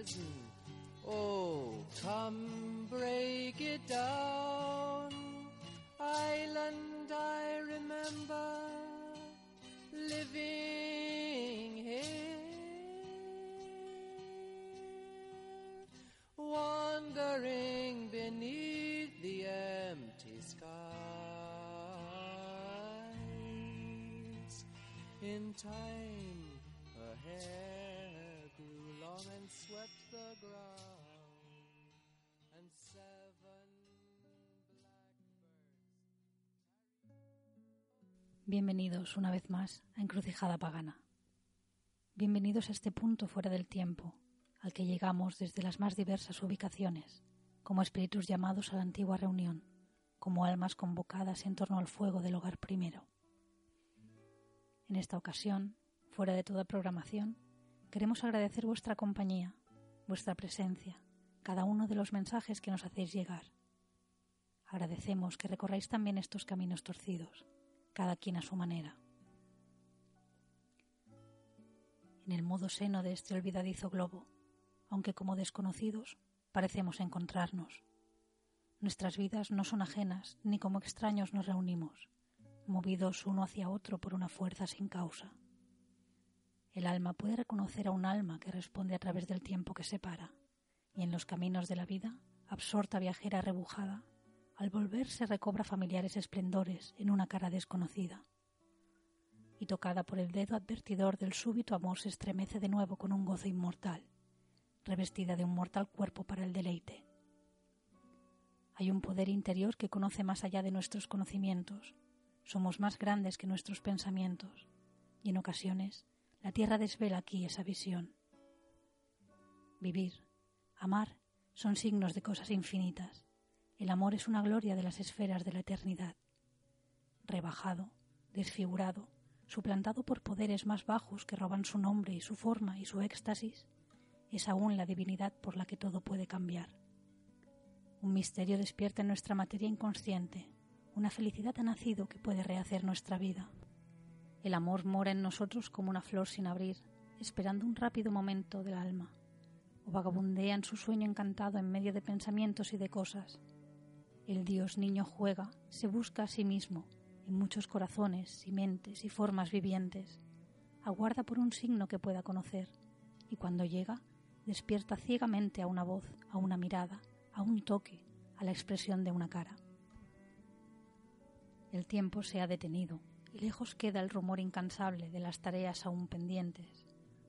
Prison. Oh, come break it down. Island, I remember living here. Wandering beneath the empty skies. In time, long Bienvenidos una vez más a Encrucijada Pagana. Bienvenidos a este punto fuera del tiempo, al que llegamos desde las más diversas ubicaciones, como espíritus llamados a la antigua reunión, como almas convocadas en torno al fuego del hogar primero. En esta ocasión, fuera de toda programación, queremos agradecer vuestra compañía, vuestra presencia, cada uno de los mensajes que nos hacéis llegar. Agradecemos que recorráis también estos caminos torcidos, cada quien a su manera. En el modo seno de este olvidadizo globo, aunque como desconocidos parecemos encontrarnos. Nuestras vidas no son ajenas, ni como extraños nos reunimos, movidos uno hacia otro por una fuerza sin causa. El alma puede reconocer a un alma que responde a través del tiempo que separa, y en los caminos de la vida, absorta viajera rebujada, al volver se recobra familiares esplendores en una cara desconocida. Y tocada por el dedo advertidor del súbito amor se estremece de nuevo con un gozo inmortal, revestida de un mortal cuerpo para el deleite. Hay un poder interior que conoce más allá de nuestros conocimientos, somos más grandes que nuestros pensamientos, y en ocasiones la tierra desvela aquí esa visión. Vivir, amar, son signos de cosas infinitas. El amor es una gloria de las esferas de la eternidad. Rebajado, desfigurado, suplantado por poderes más bajos que roban su nombre y su forma y su éxtasis, es aún la divinidad por la que todo puede cambiar. Un misterio despierta en nuestra materia inconsciente, una felicidad ha nacido que puede rehacer nuestra vida. El amor mora en nosotros como una flor sin abrir, esperando un rápido momento del alma, o vagabundea en su sueño encantado en medio de pensamientos y de cosas. El Dios niño juega, se busca a sí mismo, en muchos corazones y mentes y formas vivientes, aguarda por un signo que pueda conocer, y cuando llega, despierta ciegamente a una voz, a una mirada, a un toque, a la expresión de una cara. El tiempo se ha detenido lejos queda el rumor incansable de las tareas aún pendientes,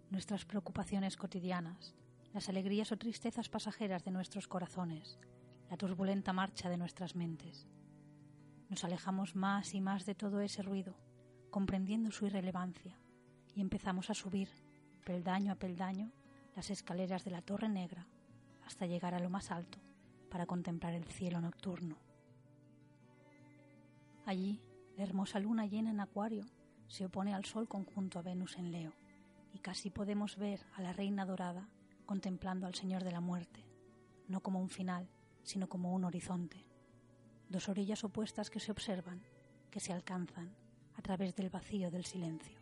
nuestras preocupaciones cotidianas, las alegrías o tristezas pasajeras de nuestros corazones, la turbulenta marcha de nuestras mentes. Nos alejamos más y más de todo ese ruido, comprendiendo su irrelevancia, y empezamos a subir, peldaño a peldaño, las escaleras de la Torre Negra hasta llegar a lo más alto para contemplar el cielo nocturno. Allí, la hermosa luna llena en Acuario se opone al sol conjunto a Venus en Leo, y casi podemos ver a la reina dorada contemplando al Señor de la Muerte, no como un final, sino como un horizonte. Dos orillas opuestas que se observan, que se alcanzan a través del vacío del silencio.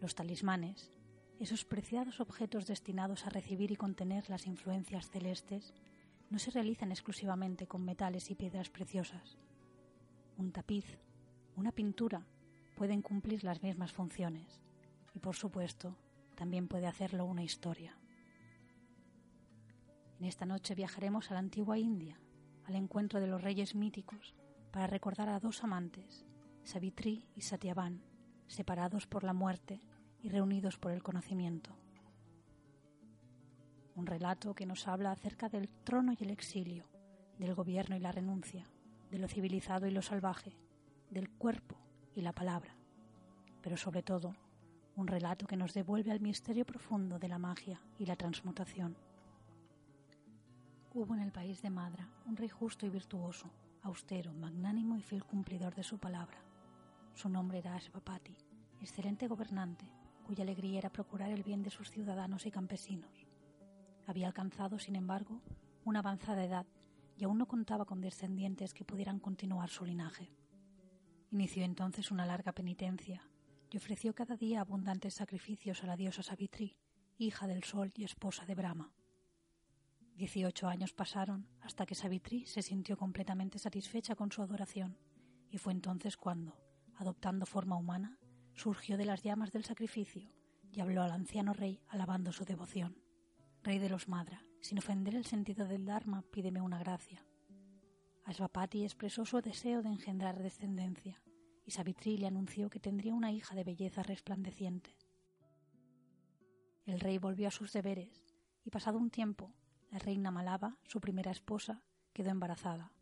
Los talismanes, esos preciados objetos destinados a recibir y contener las influencias celestes, no se realizan exclusivamente con metales y piedras preciosas. Un tapiz, una pintura, pueden cumplir las mismas funciones. Y, por supuesto, también puede hacerlo una historia. En esta noche viajaremos a la antigua India, al encuentro de los reyes míticos, para recordar a dos amantes, Savitri y Satyavan, separados por la muerte y reunidos por el conocimiento. Un relato que nos habla acerca del trono y el exilio, del gobierno y la renuncia, de lo civilizado y lo salvaje, del cuerpo y la palabra, pero sobre todo un relato que nos devuelve al misterio profundo de la magia y la transmutación. Hubo en el país de Madra un rey justo y virtuoso, austero, magnánimo y fiel cumplidor de su palabra. Su nombre era Ashvapati, excelente gobernante, cuya alegría era procurar el bien de sus ciudadanos y campesinos. Había alcanzado, sin embargo, una avanzada edad y aún no contaba con descendientes que pudieran continuar su linaje. Inició entonces una larga penitencia y ofreció cada día abundantes sacrificios a la diosa Savitri, hija del sol y esposa de Brahma. Dieciocho años pasaron hasta que Savitri se sintió completamente satisfecha con su adoración, y fue entonces cuando, adoptando forma humana, surgió de las llamas del sacrificio y habló al anciano rey alabando su devoción. Rey de los Madra, sin ofender el sentido del Dharma, pídeme una gracia. Asvapati expresó su deseo de engendrar descendencia, y Savitri le anunció que tendría una hija de belleza resplandeciente. El rey volvió a sus deberes, y pasado un tiempo, la reina Malava, su primera esposa, quedó embarazada.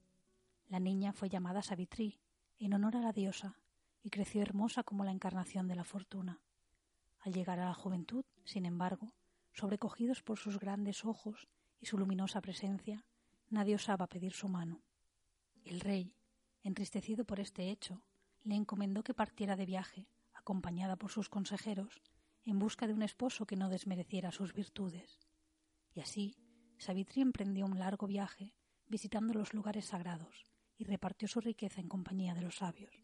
La niña fue llamada Savitri, en honor a la diosa, y creció hermosa como la encarnación de la fortuna. Al llegar a la juventud, sin embargo, sobrecogidos por sus grandes ojos y su luminosa presencia, nadie osaba pedir su mano. El rey, entristecido por este hecho, le encomendó que partiera de viaje, acompañada por sus consejeros, en busca de un esposo que no desmereciera sus virtudes. Y así, Savitri emprendió un largo viaje, visitando los lugares sagrados, y repartió su riqueza en compañía de los sabios.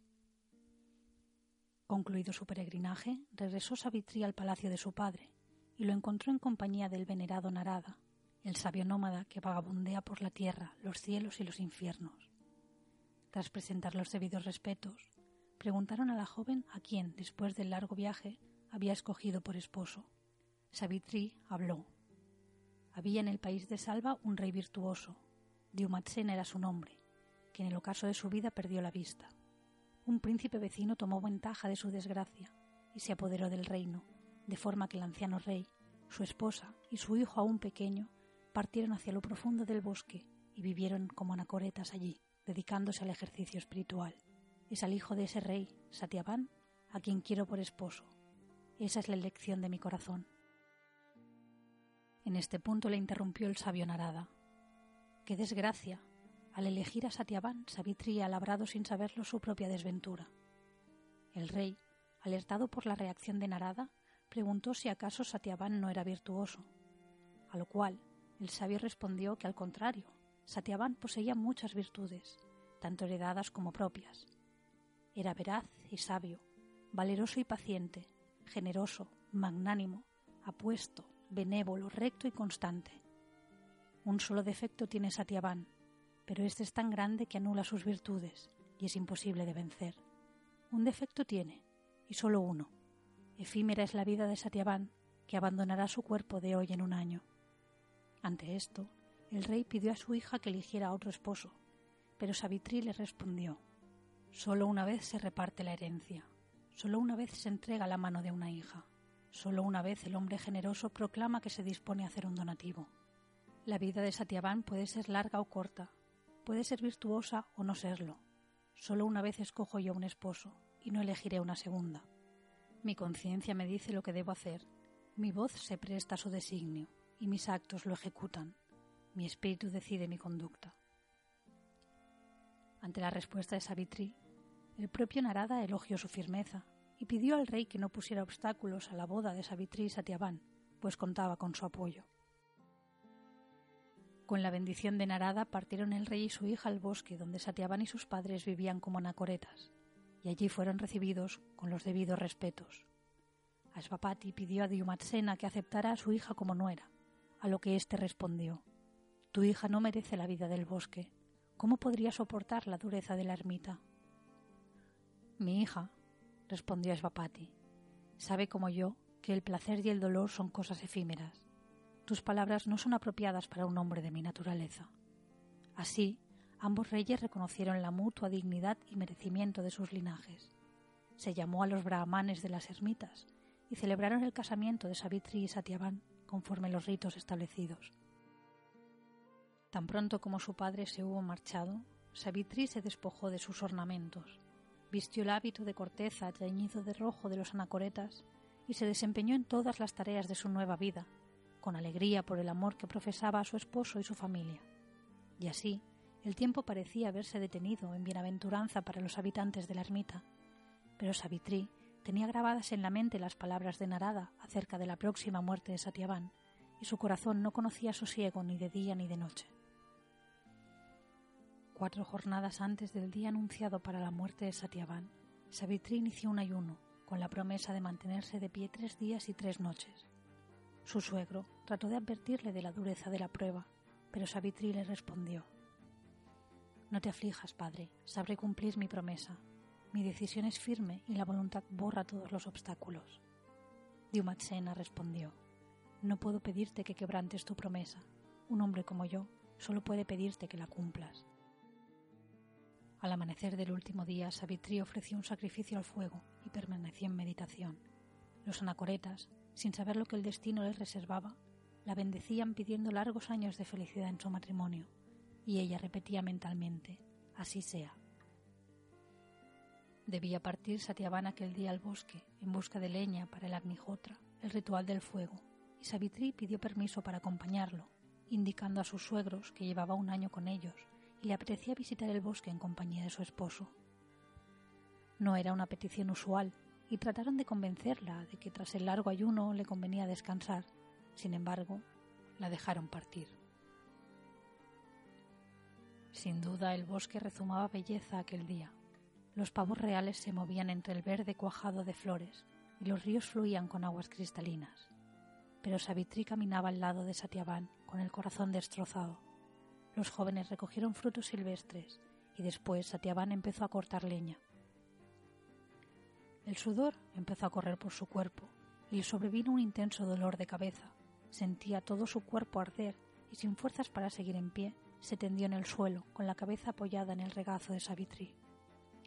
Concluido su peregrinaje, regresó Savitri al palacio de su padre, y lo encontró en compañía del venerado Narada, el sabio nómada que vagabundea por la tierra, los cielos y los infiernos. Tras presentar los debidos respetos, preguntaron a la joven a quién, después del largo viaje, había escogido por esposo. Savitri habló. Había en el país de Salva un rey virtuoso. Diumatsen era su nombre, que en el ocaso de su vida perdió la vista. Un príncipe vecino tomó ventaja de su desgracia y se apoderó del reino, de forma que el anciano rey, su esposa y su hijo aún pequeño partieron hacia lo profundo del bosque y vivieron como anacoretas allí, dedicándose al ejercicio espiritual es al hijo de ese rey, Satyavan, a quien quiero por esposo. Esa es la elección de mi corazón. En este punto le interrumpió el sabio Narada. ¡Qué desgracia! Al elegir a Satyavan, Savitri ha labrado sin saberlo su propia desventura. El rey, alertado por la reacción de Narada, preguntó si acaso Satyavan no era virtuoso, a lo cual el sabio respondió que al contrario, Satyavan poseía muchas virtudes, tanto heredadas como propias, era veraz y sabio, valeroso y paciente, generoso, magnánimo, apuesto, benévolo, recto y constante. Un solo defecto tiene Satyavan, pero este es tan grande que anula sus virtudes y es imposible de vencer. Un defecto tiene, y solo uno. Efímera es la vida de Satyavan, que abandonará su cuerpo de hoy en un año. Ante esto, el rey pidió a su hija que eligiera otro esposo, pero Savitri le respondió Solo una vez se reparte la herencia, solo una vez se entrega la mano de una hija, solo una vez el hombre generoso proclama que se dispone a hacer un donativo. La vida de Satyavan puede ser larga o corta, puede ser virtuosa o no serlo. Solo una vez escojo yo un esposo y no elegiré una segunda. Mi conciencia me dice lo que debo hacer, mi voz se presta a su designio y mis actos lo ejecutan. Mi espíritu decide mi conducta. Ante la respuesta de Savitri, el propio Narada elogió su firmeza y pidió al rey que no pusiera obstáculos a la boda de Savitri y Satyavan, pues contaba con su apoyo. Con la bendición de Narada partieron el rey y su hija al bosque donde Satyavan y sus padres vivían como anacoretas, y allí fueron recibidos con los debidos respetos. Asvapati pidió a Diumatsena que aceptara a su hija como nuera, a lo que éste respondió Tu hija no merece la vida del bosque, ¿Cómo podría soportar la dureza de la ermita? Mi hija, respondió Svapati, sabe como yo que el placer y el dolor son cosas efímeras. Tus palabras no son apropiadas para un hombre de mi naturaleza. Así, ambos reyes reconocieron la mutua dignidad y merecimiento de sus linajes. Se llamó a los brahmanes de las ermitas y celebraron el casamiento de Savitri y Satyavan conforme los ritos establecidos. Tan pronto como su padre se hubo marchado, Savitri se despojó de sus ornamentos, vistió el hábito de corteza teñido de rojo de los anacoretas y se desempeñó en todas las tareas de su nueva vida, con alegría por el amor que profesaba a su esposo y su familia. Y así, el tiempo parecía haberse detenido en bienaventuranza para los habitantes de la ermita, pero Savitri tenía grabadas en la mente las palabras de Narada acerca de la próxima muerte de Satyavan, y su corazón no conocía sosiego ni de día ni de noche. Cuatro jornadas antes del día anunciado para la muerte de Satyavan, Savitri inició un ayuno, con la promesa de mantenerse de pie tres días y tres noches. Su suegro trató de advertirle de la dureza de la prueba, pero Savitri le respondió No te aflijas, padre, sabré cumplir mi promesa. Mi decisión es firme y la voluntad borra todos los obstáculos. Dyumatsena respondió No puedo pedirte que quebrantes tu promesa. Un hombre como yo solo puede pedirte que la cumplas. Al amanecer del último día, Savitri ofreció un sacrificio al fuego y permaneció en meditación. Los anacoretas, sin saber lo que el destino les reservaba, la bendecían pidiendo largos años de felicidad en su matrimonio, y ella repetía mentalmente, así sea. Debía partir Satyavan aquel día al bosque en busca de leña para el Agnihotra, el ritual del fuego, y Savitri pidió permiso para acompañarlo, indicando a sus suegros que llevaba un año con ellos y le apetecía visitar el bosque en compañía de su esposo. No era una petición usual, y trataron de convencerla de que tras el largo ayuno le convenía descansar. Sin embargo, la dejaron partir. Sin duda el bosque rezumaba belleza aquel día. Los pavos reales se movían entre el verde cuajado de flores y los ríos fluían con aguas cristalinas. Pero Savitri caminaba al lado de Satyavan con el corazón destrozado. Los jóvenes recogieron frutos silvestres y después Satyavan empezó a cortar leña. El sudor empezó a correr por su cuerpo y le sobrevino un intenso dolor de cabeza. Sentía todo su cuerpo arder y sin fuerzas para seguir en pie, se tendió en el suelo con la cabeza apoyada en el regazo de Savitri.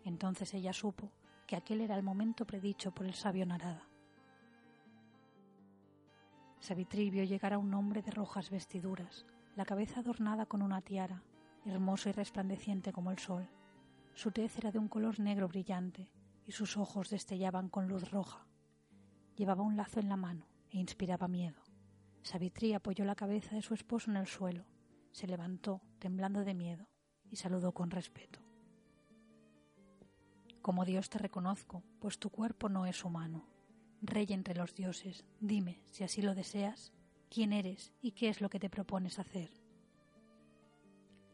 Entonces ella supo que aquel era el momento predicho por el sabio Narada. Savitri vio llegar a un hombre de rojas vestiduras, la cabeza adornada con una tiara, hermoso y resplandeciente como el sol. Su tez era de un color negro brillante y sus ojos destellaban con luz roja. Llevaba un lazo en la mano e inspiraba miedo. Savitri apoyó la cabeza de su esposo en el suelo, se levantó, temblando de miedo, y saludó con respeto. Como Dios te reconozco, pues tu cuerpo no es humano. Rey entre los dioses, dime, si así lo deseas, quién eres y qué es lo que te propones hacer.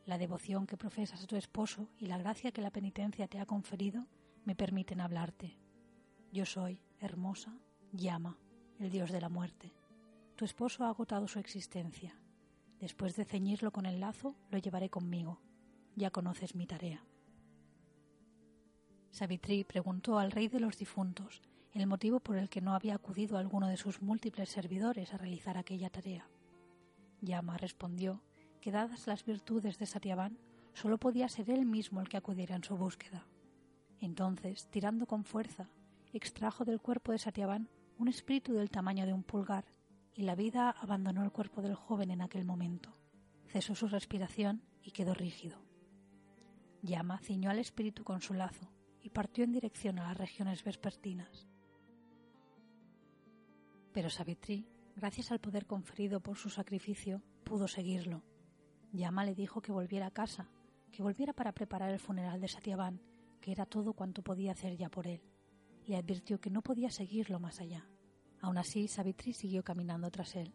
La devoción que profesas a tu esposo y la gracia que la penitencia te ha conferido me permiten hablarte. Yo soy, hermosa, llama, el dios de la muerte. Tu esposo ha agotado su existencia. Después de ceñirlo con el lazo, lo llevaré conmigo. Ya conoces mi tarea. Savitri preguntó al rey de los difuntos el motivo por el que no había acudido alguno de sus múltiples servidores a realizar aquella tarea. Yama respondió que dadas las virtudes de Satyavan, solo podía ser él mismo el que acudiera en su búsqueda. Entonces, tirando con fuerza, extrajo del cuerpo de Satyavan un espíritu del tamaño de un pulgar, y la vida abandonó el cuerpo del joven en aquel momento. Cesó su respiración y quedó rígido. Yama ciñó al espíritu con su lazo y partió en dirección a las regiones vespertinas. Pero Savitri, gracias al poder conferido por su sacrificio, pudo seguirlo. Yama le dijo que volviera a casa, que volviera para preparar el funeral de Satyavan que era todo cuanto podía hacer ya por él. Le advirtió que no podía seguirlo más allá. Aún así, Savitri siguió caminando tras él.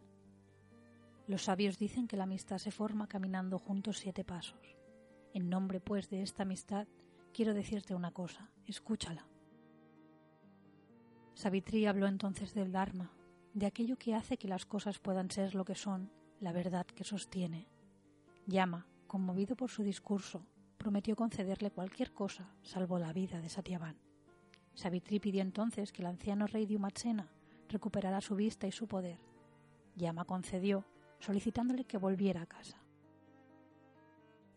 Los sabios dicen que la amistad se forma caminando juntos siete pasos. En nombre, pues, de esta amistad, quiero decirte una cosa, escúchala. Savitri habló entonces del Dharma, de aquello que hace que las cosas puedan ser lo que son, la verdad que sostiene. Llama, conmovido por su discurso, prometió concederle cualquier cosa salvo la vida de Satyavan. Savitri pidió entonces que el anciano rey de Umatsena recuperara su vista y su poder. Yama concedió, solicitándole que volviera a casa.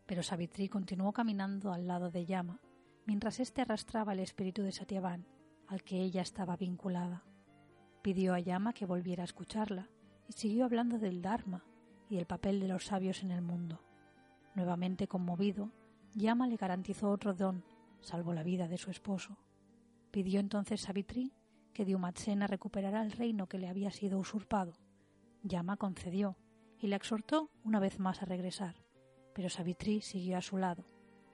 Pero Savitri continuó caminando al lado de Yama, mientras éste arrastraba el espíritu de Satyavan, al que ella estaba vinculada. Pidió a Yama que volviera a escucharla y siguió hablando del Dharma y el papel de los sabios en el mundo. Nuevamente conmovido, Yama le garantizó otro don, salvo la vida de su esposo. Pidió entonces Savitri que Dyumatsena recuperara el reino que le había sido usurpado. Yama concedió y le exhortó una vez más a regresar, pero Savitri siguió a su lado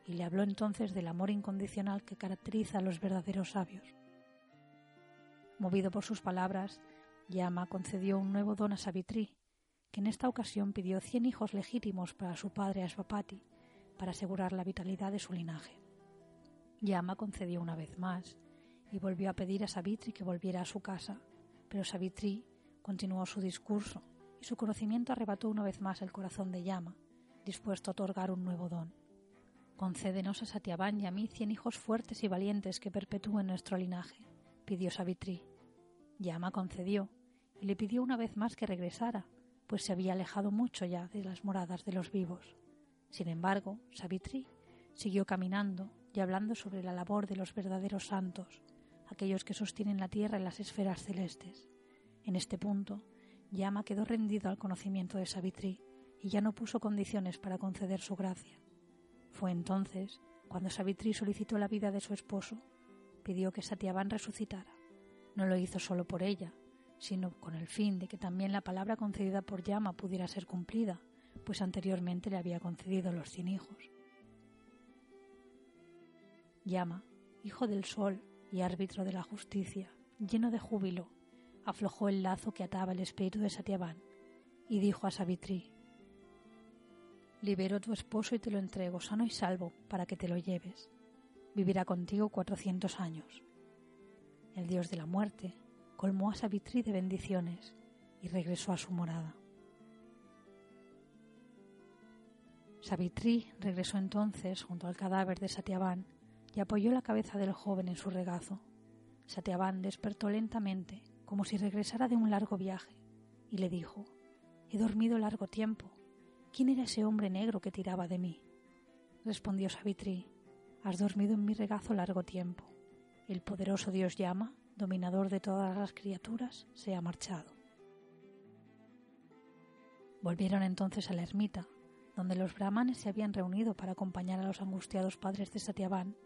y le habló entonces del amor incondicional que caracteriza a los verdaderos sabios. Movido por sus palabras, Yama concedió un nuevo don a Savitri, que en esta ocasión pidió cien hijos legítimos para su padre Ashvapati, para asegurar la vitalidad de su linaje. Yama concedió una vez más y volvió a pedir a Savitri que volviera a su casa, pero Savitri continuó su discurso y su conocimiento arrebató una vez más el corazón de Yama, dispuesto a otorgar un nuevo don. Concédenos a Satyavan y a mí cien hijos fuertes y valientes que perpetúen nuestro linaje, pidió Savitri. Yama concedió y le pidió una vez más que regresara, pues se había alejado mucho ya de las moradas de los vivos. Sin embargo, Savitri siguió caminando y hablando sobre la labor de los verdaderos santos, aquellos que sostienen la tierra en las esferas celestes. En este punto, Yama quedó rendido al conocimiento de Savitri y ya no puso condiciones para conceder su gracia. Fue entonces cuando Savitri solicitó la vida de su esposo, pidió que Satyavan resucitara. No lo hizo solo por ella, sino con el fin de que también la palabra concedida por Yama pudiera ser cumplida, pues anteriormente le había concedido los cien hijos. Yama, hijo del sol y árbitro de la justicia, lleno de júbilo, aflojó el lazo que ataba el espíritu de Satyavan y dijo a Savitri Libero a tu esposo y te lo entrego sano y salvo para que te lo lleves. Vivirá contigo cuatrocientos años. El dios de la muerte colmó a Savitri de bendiciones y regresó a su morada. Savitri regresó entonces junto al cadáver de Satyavan y apoyó la cabeza del joven en su regazo. Satyavan despertó lentamente, como si regresara de un largo viaje, y le dijo He dormido largo tiempo. ¿Quién era ese hombre negro que tiraba de mí? Respondió Savitri Has dormido en mi regazo largo tiempo. El poderoso Dios llama dominador de todas las criaturas, se ha marchado. Volvieron entonces a la ermita, donde los brahmanes se habían reunido para acompañar a los angustiados padres de Satyavan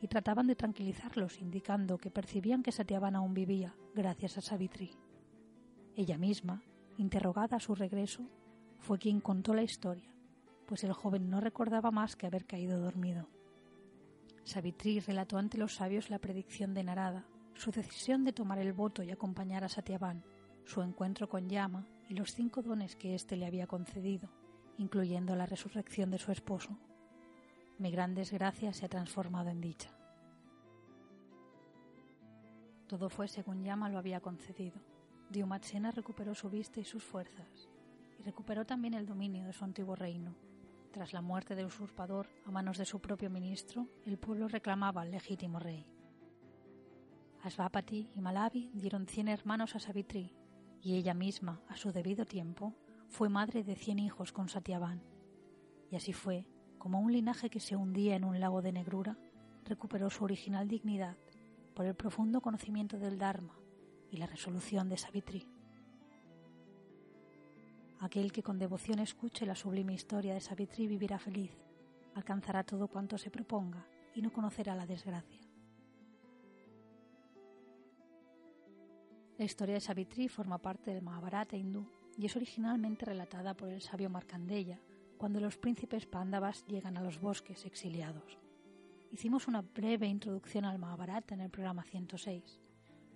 y trataban de tranquilizarlos, indicando que percibían que Satyavan aún vivía, gracias a Savitri. Ella misma, interrogada a su regreso, fue quien contó la historia, pues el joven no recordaba más que haber caído dormido. Savitri relató ante los sabios la predicción de Narada, su decisión de tomar el voto y acompañar a Satyavan, su encuentro con Yama y los cinco dones que éste le había concedido, incluyendo la resurrección de su esposo. Mi gran desgracia se ha transformado en dicha. Todo fue según Yama lo había concedido. Dyumatsena recuperó su vista y sus fuerzas, y recuperó también el dominio de su antiguo reino. Tras la muerte del usurpador a manos de su propio ministro, el pueblo reclamaba al legítimo rey. Asvapati y Malavi dieron cien hermanos a Savitri, y ella misma, a su debido tiempo, fue madre de cien hijos con Satyavan. Y así fue, como un linaje que se hundía en un lago de negrura, recuperó su original dignidad por el profundo conocimiento del Dharma y la resolución de Savitri. Aquel que con devoción escuche la sublime historia de Savitri vivirá feliz, alcanzará todo cuanto se proponga y no conocerá la desgracia. La historia de Savitri forma parte del Mahabharata hindú y es originalmente relatada por el sabio Markandeya cuando los príncipes Pándavas llegan a los bosques exiliados. Hicimos una breve introducción al Mahabharata en el programa 106.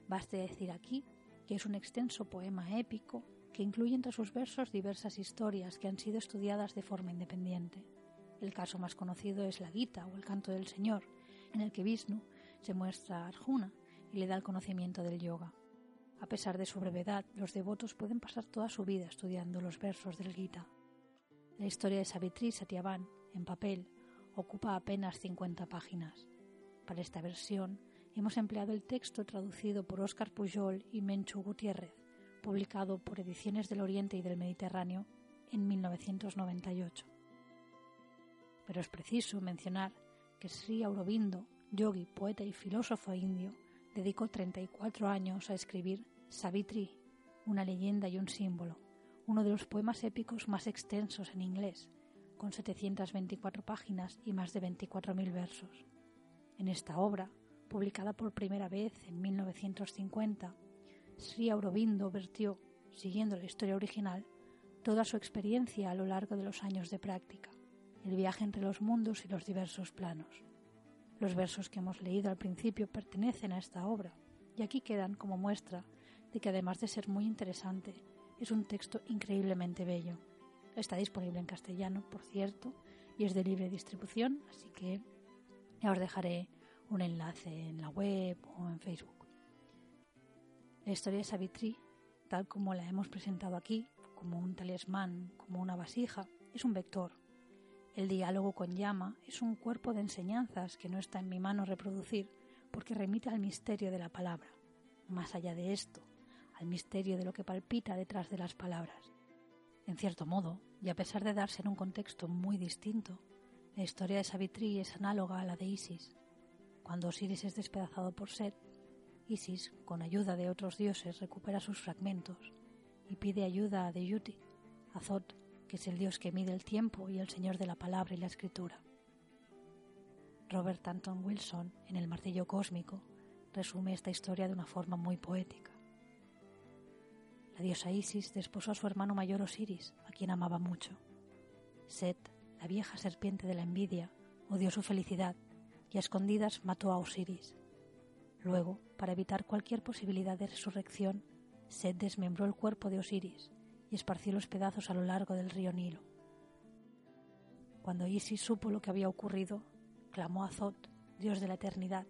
Baste decir aquí que es un extenso poema épico que incluye entre sus versos diversas historias que han sido estudiadas de forma independiente. El caso más conocido es la Gita o el Canto del Señor, en el que Vishnu se muestra a Arjuna y le da el conocimiento del yoga. A pesar de su brevedad, los devotos pueden pasar toda su vida estudiando los versos del Gita. La historia de Savitri Satyavan, en papel, ocupa apenas 50 páginas. Para esta versión, hemos empleado el texto traducido por Óscar Pujol y Menchu Gutiérrez, publicado por Ediciones del Oriente y del Mediterráneo en 1998. Pero es preciso mencionar que Sri Aurobindo, yogi, poeta y filósofo indio, dedicó 34 años a escribir Savitri, una leyenda y un símbolo, uno de los poemas épicos más extensos en inglés, con 724 páginas y más de 24.000 versos. En esta obra, publicada por primera vez en 1950, Sri Aurobindo vertió, siguiendo la historia original, toda su experiencia a lo largo de los años de práctica, el viaje entre los mundos y los diversos planos. Los versos que hemos leído al principio pertenecen a esta obra, y aquí quedan como muestra de que además de ser muy interesante, es un texto increíblemente bello. Está disponible en castellano, por cierto, y es de libre distribución, así que ya os dejaré un enlace en la web o en Facebook. La historia de Savitri, tal como la hemos presentado aquí, como un talismán, como una vasija, es un vector. El diálogo con llama es un cuerpo de enseñanzas que no está en mi mano reproducir porque remite al misterio de la palabra. Más allá de esto, al misterio de lo que palpita detrás de las palabras. En cierto modo, y a pesar de darse en un contexto muy distinto, la historia de Savitri es análoga a la de Isis. Cuando Osiris es despedazado por Set, Isis, con ayuda de otros dioses, recupera sus fragmentos y pide ayuda a Deyuti, a Zot, que es el dios que mide el tiempo y el señor de la palabra y la escritura. Robert Anton Wilson, en El martillo cósmico, resume esta historia de una forma muy poética. La diosa Isis desposó a su hermano mayor Osiris, a quien amaba mucho. Set, la vieja serpiente de la envidia, odió su felicidad y a escondidas mató a Osiris. Luego, para evitar cualquier posibilidad de resurrección, Set desmembró el cuerpo de Osiris y esparció los pedazos a lo largo del río Nilo. Cuando Isis supo lo que había ocurrido, clamó a Zot, dios de la eternidad,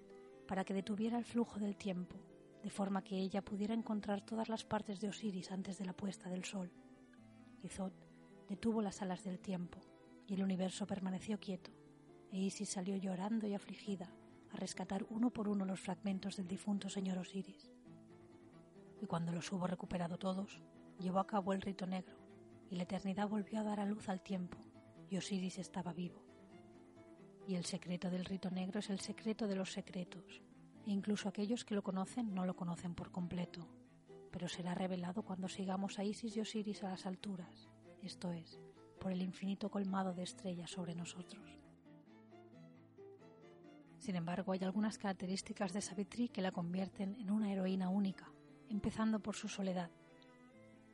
para que detuviera el flujo del tiempo de forma que ella pudiera encontrar todas las partes de Osiris antes de la puesta del sol. Izot detuvo las alas del tiempo y el universo permaneció quieto, e Isis salió llorando y afligida a rescatar uno por uno los fragmentos del difunto señor Osiris. Y cuando los hubo recuperado todos, llevó a cabo el rito negro, y la eternidad volvió a dar a luz al tiempo, y Osiris estaba vivo. Y el secreto del rito negro es el secreto de los secretos, e incluso aquellos que lo conocen no lo conocen por completo, pero será revelado cuando sigamos a Isis y Osiris a las alturas, esto es, por el infinito colmado de estrellas sobre nosotros. Sin embargo, hay algunas características de Savitri que la convierten en una heroína única, empezando por su soledad.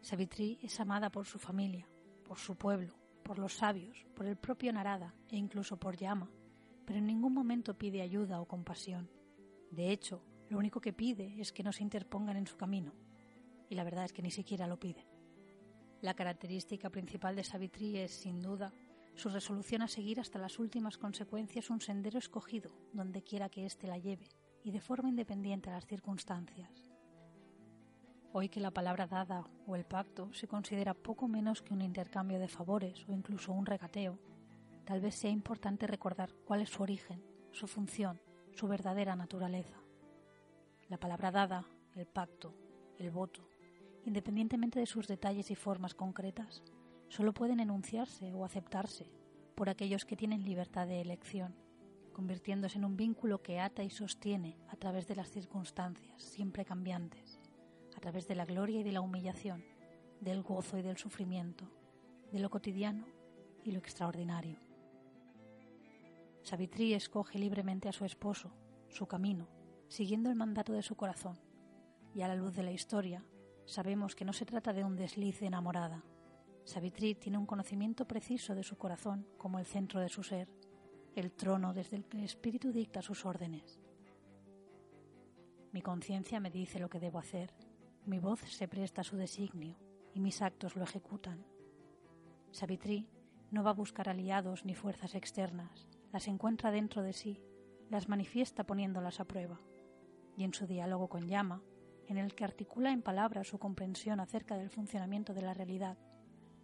Savitri es amada por su familia, por su pueblo, por los sabios, por el propio Narada e incluso por Yama, pero en ningún momento pide ayuda o compasión. De hecho, lo único que pide es que no se interpongan en su camino, y la verdad es que ni siquiera lo pide. La característica principal de Savitri es, sin duda, su resolución a seguir hasta las últimas consecuencias un sendero escogido donde quiera que éste la lleve, y de forma independiente a las circunstancias. Hoy que la palabra dada o el pacto se considera poco menos que un intercambio de favores o incluso un regateo, tal vez sea importante recordar cuál es su origen, su función su verdadera naturaleza. La palabra dada, el pacto, el voto, independientemente de sus detalles y formas concretas, solo pueden enunciarse o aceptarse por aquellos que tienen libertad de elección, convirtiéndose en un vínculo que ata y sostiene a través de las circunstancias siempre cambiantes, a través de la gloria y de la humillación, del gozo y del sufrimiento, de lo cotidiano y lo extraordinario. Savitri escoge libremente a su esposo, su camino, siguiendo el mandato de su corazón, y a la luz de la historia sabemos que no se trata de un desliz de enamorada. Savitri tiene un conocimiento preciso de su corazón como el centro de su ser, el trono desde el que el espíritu dicta sus órdenes. Mi conciencia me dice lo que debo hacer, mi voz se presta a su designio y mis actos lo ejecutan. Savitri no va a buscar aliados ni fuerzas externas, las encuentra dentro de sí, las manifiesta poniéndolas a prueba. Y en su diálogo con Yama, en el que articula en palabras su comprensión acerca del funcionamiento de la realidad,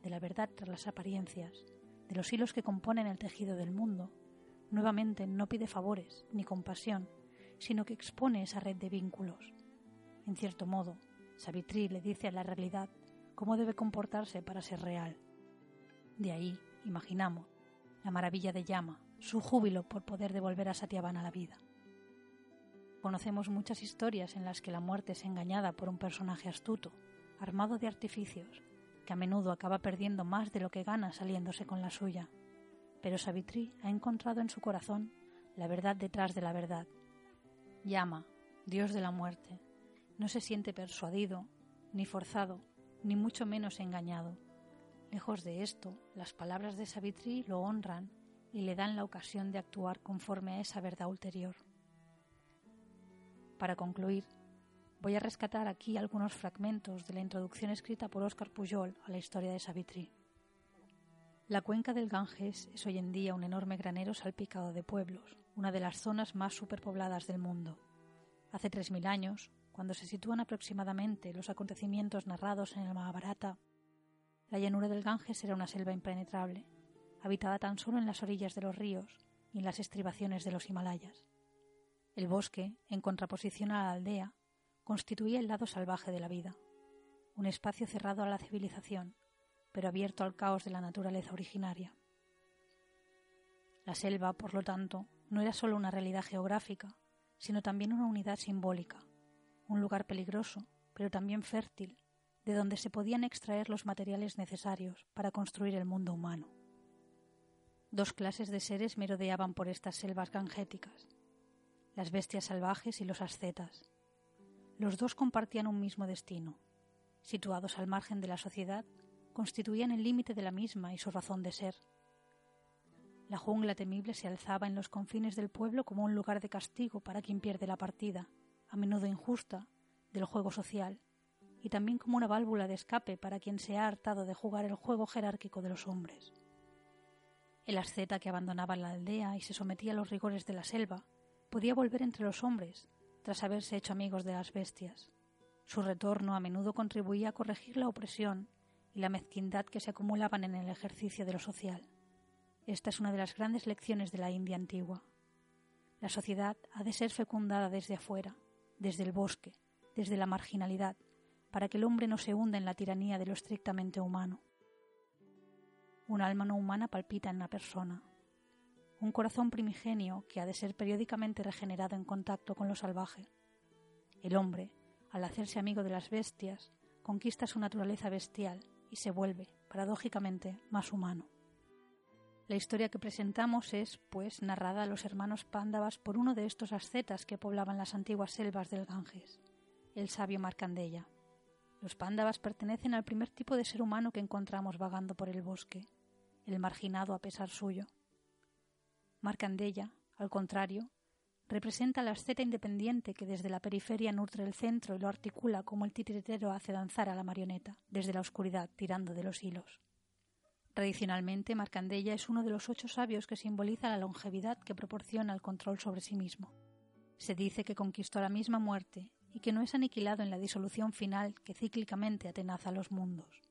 de la verdad tras las apariencias, de los hilos que componen el tejido del mundo, nuevamente no pide favores ni compasión, sino que expone esa red de vínculos. En cierto modo, Savitri le dice a la realidad cómo debe comportarse para ser real. De ahí, imaginamos, la maravilla de Yama, su júbilo por poder devolver a Satyavana la vida. Conocemos muchas historias en las que la muerte es engañada por un personaje astuto, armado de artificios, que a menudo acaba perdiendo más de lo que gana saliéndose con la suya. pero Savitri ha encontrado en su corazón la verdad detrás de la verdad. Llama, Dios de la muerte, no se siente persuadido, ni forzado, ni mucho menos engañado. Lejos de esto, las palabras de Savitri lo honran y le dan la ocasión de actuar conforme a esa verdad ulterior. Para concluir, voy a rescatar aquí algunos fragmentos de la introducción escrita por Óscar Pujol a la historia de Savitri. La cuenca del Ganges es hoy en día un enorme granero salpicado de pueblos, una de las zonas más superpobladas del mundo. Hace 3.000 años, cuando se sitúan aproximadamente los acontecimientos narrados en el Mahabharata, la llanura del Ganges era una selva impenetrable, habitada tan solo en las orillas de los ríos y en las estribaciones de los Himalayas. El bosque, en contraposición a la aldea, constituía el lado salvaje de la vida, un espacio cerrado a la civilización, pero abierto al caos de la naturaleza originaria. La selva, por lo tanto, no era solo una realidad geográfica, sino también una unidad simbólica, un lugar peligroso, pero también fértil, de donde se podían extraer los materiales necesarios para construir el mundo humano. Dos clases de seres merodeaban por estas selvas gangéticas, las bestias salvajes y los ascetas. Los dos compartían un mismo destino. Situados al margen de la sociedad, constituían el límite de la misma y su razón de ser. La jungla temible se alzaba en los confines del pueblo como un lugar de castigo para quien pierde la partida, a menudo injusta, del juego social, y también como una válvula de escape para quien se ha hartado de jugar el juego jerárquico de los hombres. El asceta que abandonaba la aldea y se sometía a los rigores de la selva podía volver entre los hombres tras haberse hecho amigos de las bestias. Su retorno a menudo contribuía a corregir la opresión y la mezquindad que se acumulaban en el ejercicio de lo social. Esta es una de las grandes lecciones de la India antigua. La sociedad ha de ser fecundada desde afuera, desde el bosque, desde la marginalidad, para que el hombre no se hunda en la tiranía de lo estrictamente humano. Un alma no humana palpita en la persona, un corazón primigenio que ha de ser periódicamente regenerado en contacto con lo salvaje. El hombre, al hacerse amigo de las bestias, conquista su naturaleza bestial y se vuelve, paradójicamente, más humano. La historia que presentamos es, pues, narrada a los hermanos Pándavas por uno de estos ascetas que poblaban las antiguas selvas del Ganges, el sabio Marcandeya. Los Pándavas pertenecen al primer tipo de ser humano que encontramos vagando por el bosque, el marginado a pesar suyo. Marcandella, al contrario, representa la asceta independiente que desde la periferia nutre el centro y lo articula como el titiritero hace danzar a la marioneta, desde la oscuridad tirando de los hilos. Tradicionalmente, Marcandella es uno de los ocho sabios que simboliza la longevidad que proporciona el control sobre sí mismo. Se dice que conquistó la misma muerte y que no es aniquilado en la disolución final que cíclicamente atenaza los mundos.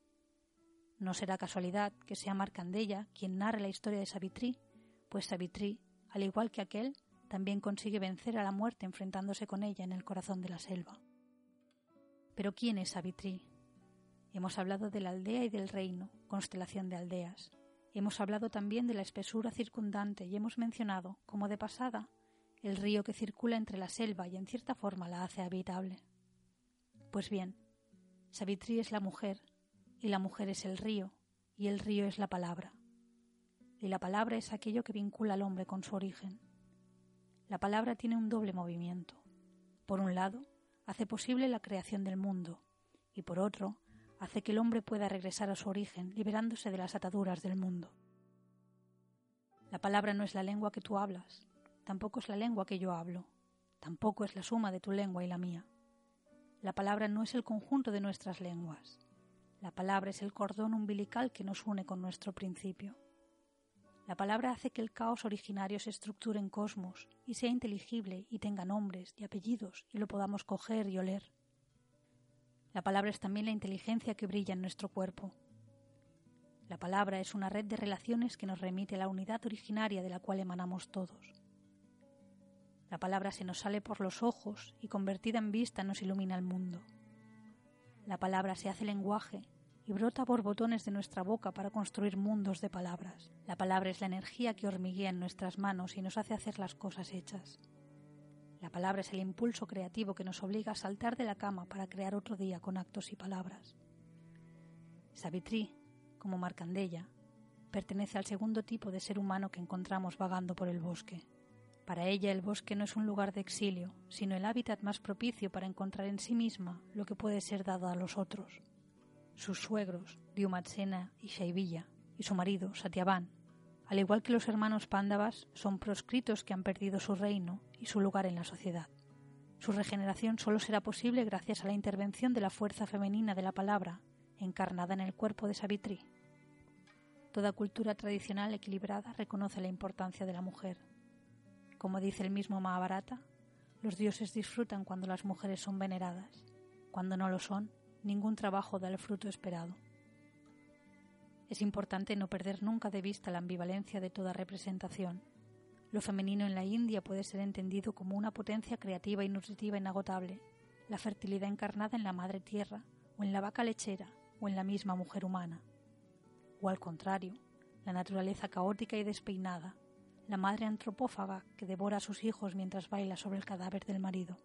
No será casualidad que sea Marcandella quien narre la historia de Savitri pues Savitri, al igual que aquel, también consigue vencer a la muerte enfrentándose con ella en el corazón de la selva. Pero ¿quién es Savitri? Hemos hablado de la aldea y del reino, constelación de aldeas. Hemos hablado también de la espesura circundante y hemos mencionado, como de pasada, el río que circula entre la selva y en cierta forma la hace habitable. Pues bien, Savitri es la mujer, y la mujer es el río, y el río es la palabra y la palabra es aquello que vincula al hombre con su origen. La palabra tiene un doble movimiento. Por un lado, hace posible la creación del mundo, y por otro, hace que el hombre pueda regresar a su origen, liberándose de las ataduras del mundo. La palabra no es la lengua que tú hablas, tampoco es la lengua que yo hablo, tampoco es la suma de tu lengua y la mía. La palabra no es el conjunto de nuestras lenguas. La palabra es el cordón umbilical que nos une con nuestro principio. La palabra hace que el caos originario se estructure en cosmos y sea inteligible y tenga nombres y apellidos y lo podamos coger y oler. La palabra es también la inteligencia que brilla en nuestro cuerpo. La palabra es una red de relaciones que nos remite a la unidad originaria de la cual emanamos todos. La palabra se nos sale por los ojos y convertida en vista nos ilumina el mundo. La palabra se hace lenguaje y brota por botones de nuestra boca para construir mundos de palabras. La palabra es la energía que hormiguea en nuestras manos y nos hace hacer las cosas hechas. La palabra es el impulso creativo que nos obliga a saltar de la cama para crear otro día con actos y palabras. Savitri, como Marcandella, pertenece al segundo tipo de ser humano que encontramos vagando por el bosque. Para ella el bosque no es un lugar de exilio, sino el hábitat más propicio para encontrar en sí misma lo que puede ser dado a los otros. Sus suegros, Diumatsena y Shaivilla, y su marido, Satyavan, al igual que los hermanos Pándavas, son proscritos que han perdido su reino y su lugar en la sociedad. Su regeneración solo será posible gracias a la intervención de la fuerza femenina de la palabra, encarnada en el cuerpo de Savitri. Toda cultura tradicional equilibrada reconoce la importancia de la mujer. Como dice el mismo Mahabharata, los dioses disfrutan cuando las mujeres son veneradas. Cuando no lo son, ningún trabajo da el fruto esperado. Es importante no perder nunca de vista la ambivalencia de toda representación. Lo femenino en la India puede ser entendido como una potencia creativa y nutritiva inagotable, la fertilidad encarnada en la madre tierra, o en la vaca lechera, o en la misma mujer humana. O al contrario, la naturaleza caótica y despeinada, la madre antropófaga que devora a sus hijos mientras baila sobre el cadáver del marido.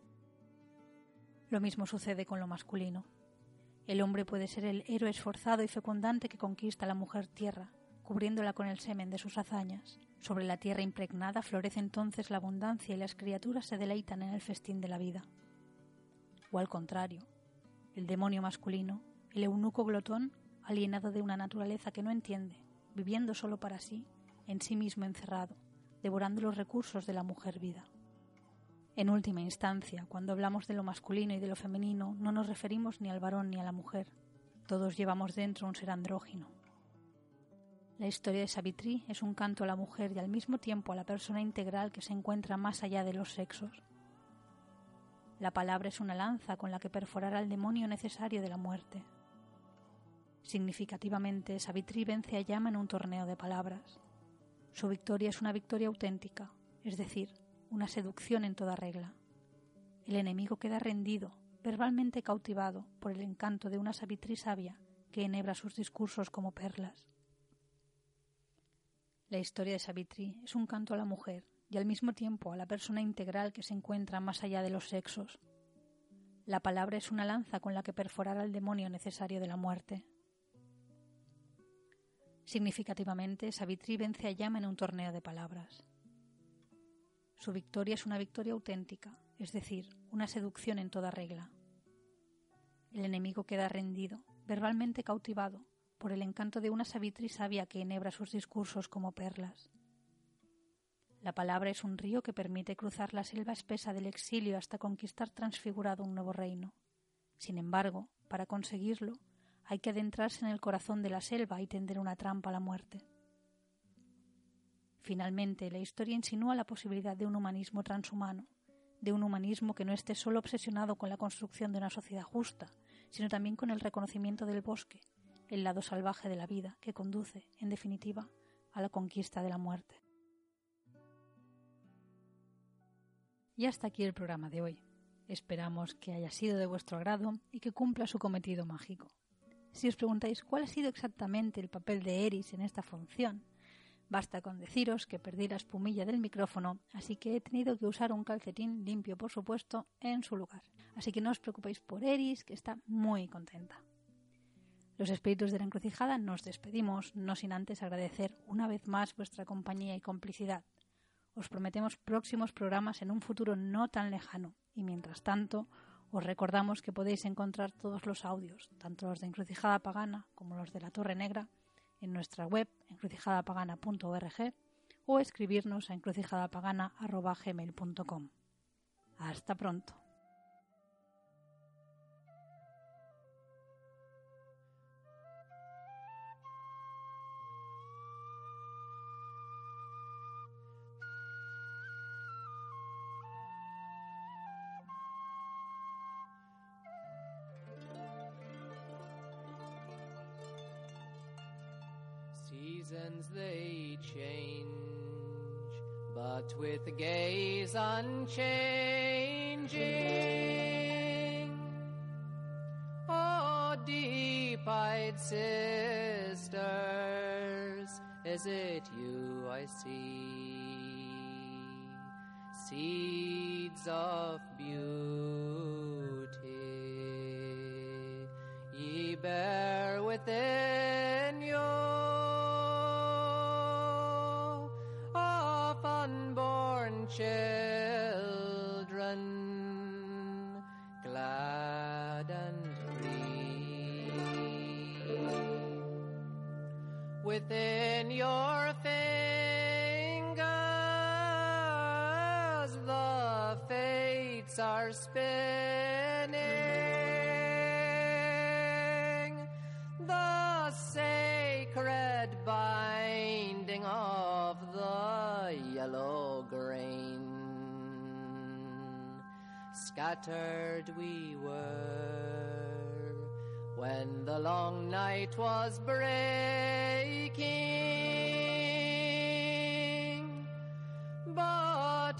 Lo mismo sucede con lo masculino. El hombre puede ser el héroe esforzado y fecundante que conquista la mujer tierra, cubriéndola con el semen de sus hazañas. Sobre la tierra impregnada florece entonces la abundancia y las criaturas se deleitan en el festín de la vida. O al contrario, el demonio masculino, el eunuco glotón, alienado de una naturaleza que no entiende, viviendo solo para sí, en sí mismo encerrado, devorando los recursos de la mujer vida. En última instancia, cuando hablamos de lo masculino y de lo femenino, no nos referimos ni al varón ni a la mujer. Todos llevamos dentro un ser andrógino. La historia de Savitri es un canto a la mujer y al mismo tiempo a la persona integral que se encuentra más allá de los sexos. La palabra es una lanza con la que perforar al demonio necesario de la muerte. Significativamente, Savitri vence a Yama en un torneo de palabras. Su victoria es una victoria auténtica, es decir, una seducción en toda regla. El enemigo queda rendido, verbalmente cautivado por el encanto de una Savitri sabia que enhebra sus discursos como perlas. La historia de Savitri es un canto a la mujer y al mismo tiempo a la persona integral que se encuentra más allá de los sexos. La palabra es una lanza con la que perforar al demonio necesario de la muerte. Significativamente, Savitri vence a Yama en un torneo de palabras. Su victoria es una victoria auténtica, es decir, una seducción en toda regla. El enemigo queda rendido, verbalmente cautivado, por el encanto de una Savitri sabia que enhebra sus discursos como perlas. La palabra es un río que permite cruzar la selva espesa del exilio hasta conquistar transfigurado un nuevo reino. Sin embargo, para conseguirlo, hay que adentrarse en el corazón de la selva y tender una trampa a la muerte. Finalmente, la historia insinúa la posibilidad de un humanismo transhumano, de un humanismo que no esté solo obsesionado con la construcción de una sociedad justa, sino también con el reconocimiento del bosque, el lado salvaje de la vida que conduce, en definitiva, a la conquista de la muerte. Y hasta aquí el programa de hoy. Esperamos que haya sido de vuestro agrado y que cumpla su cometido mágico. Si os preguntáis cuál ha sido exactamente el papel de Eris en esta función, Basta con deciros que perdí la espumilla del micrófono, así que he tenido que usar un calcetín limpio, por supuesto, en su lugar. Así que no os preocupéis por Eris, que está muy contenta. Los espíritus de la encrucijada nos despedimos, no sin antes agradecer una vez más vuestra compañía y complicidad. Os prometemos próximos programas en un futuro no tan lejano, y mientras tanto, os recordamos que podéis encontrar todos los audios, tanto los de Encrucijada Pagana como los de la Torre Negra, en nuestra web encrucijadapagana.org o escribirnos a encrucijadapagana.gmail.com. Hasta pronto. glad and free. Within your fingers, the fates are spinning. scattered we were when the long night was breaking. But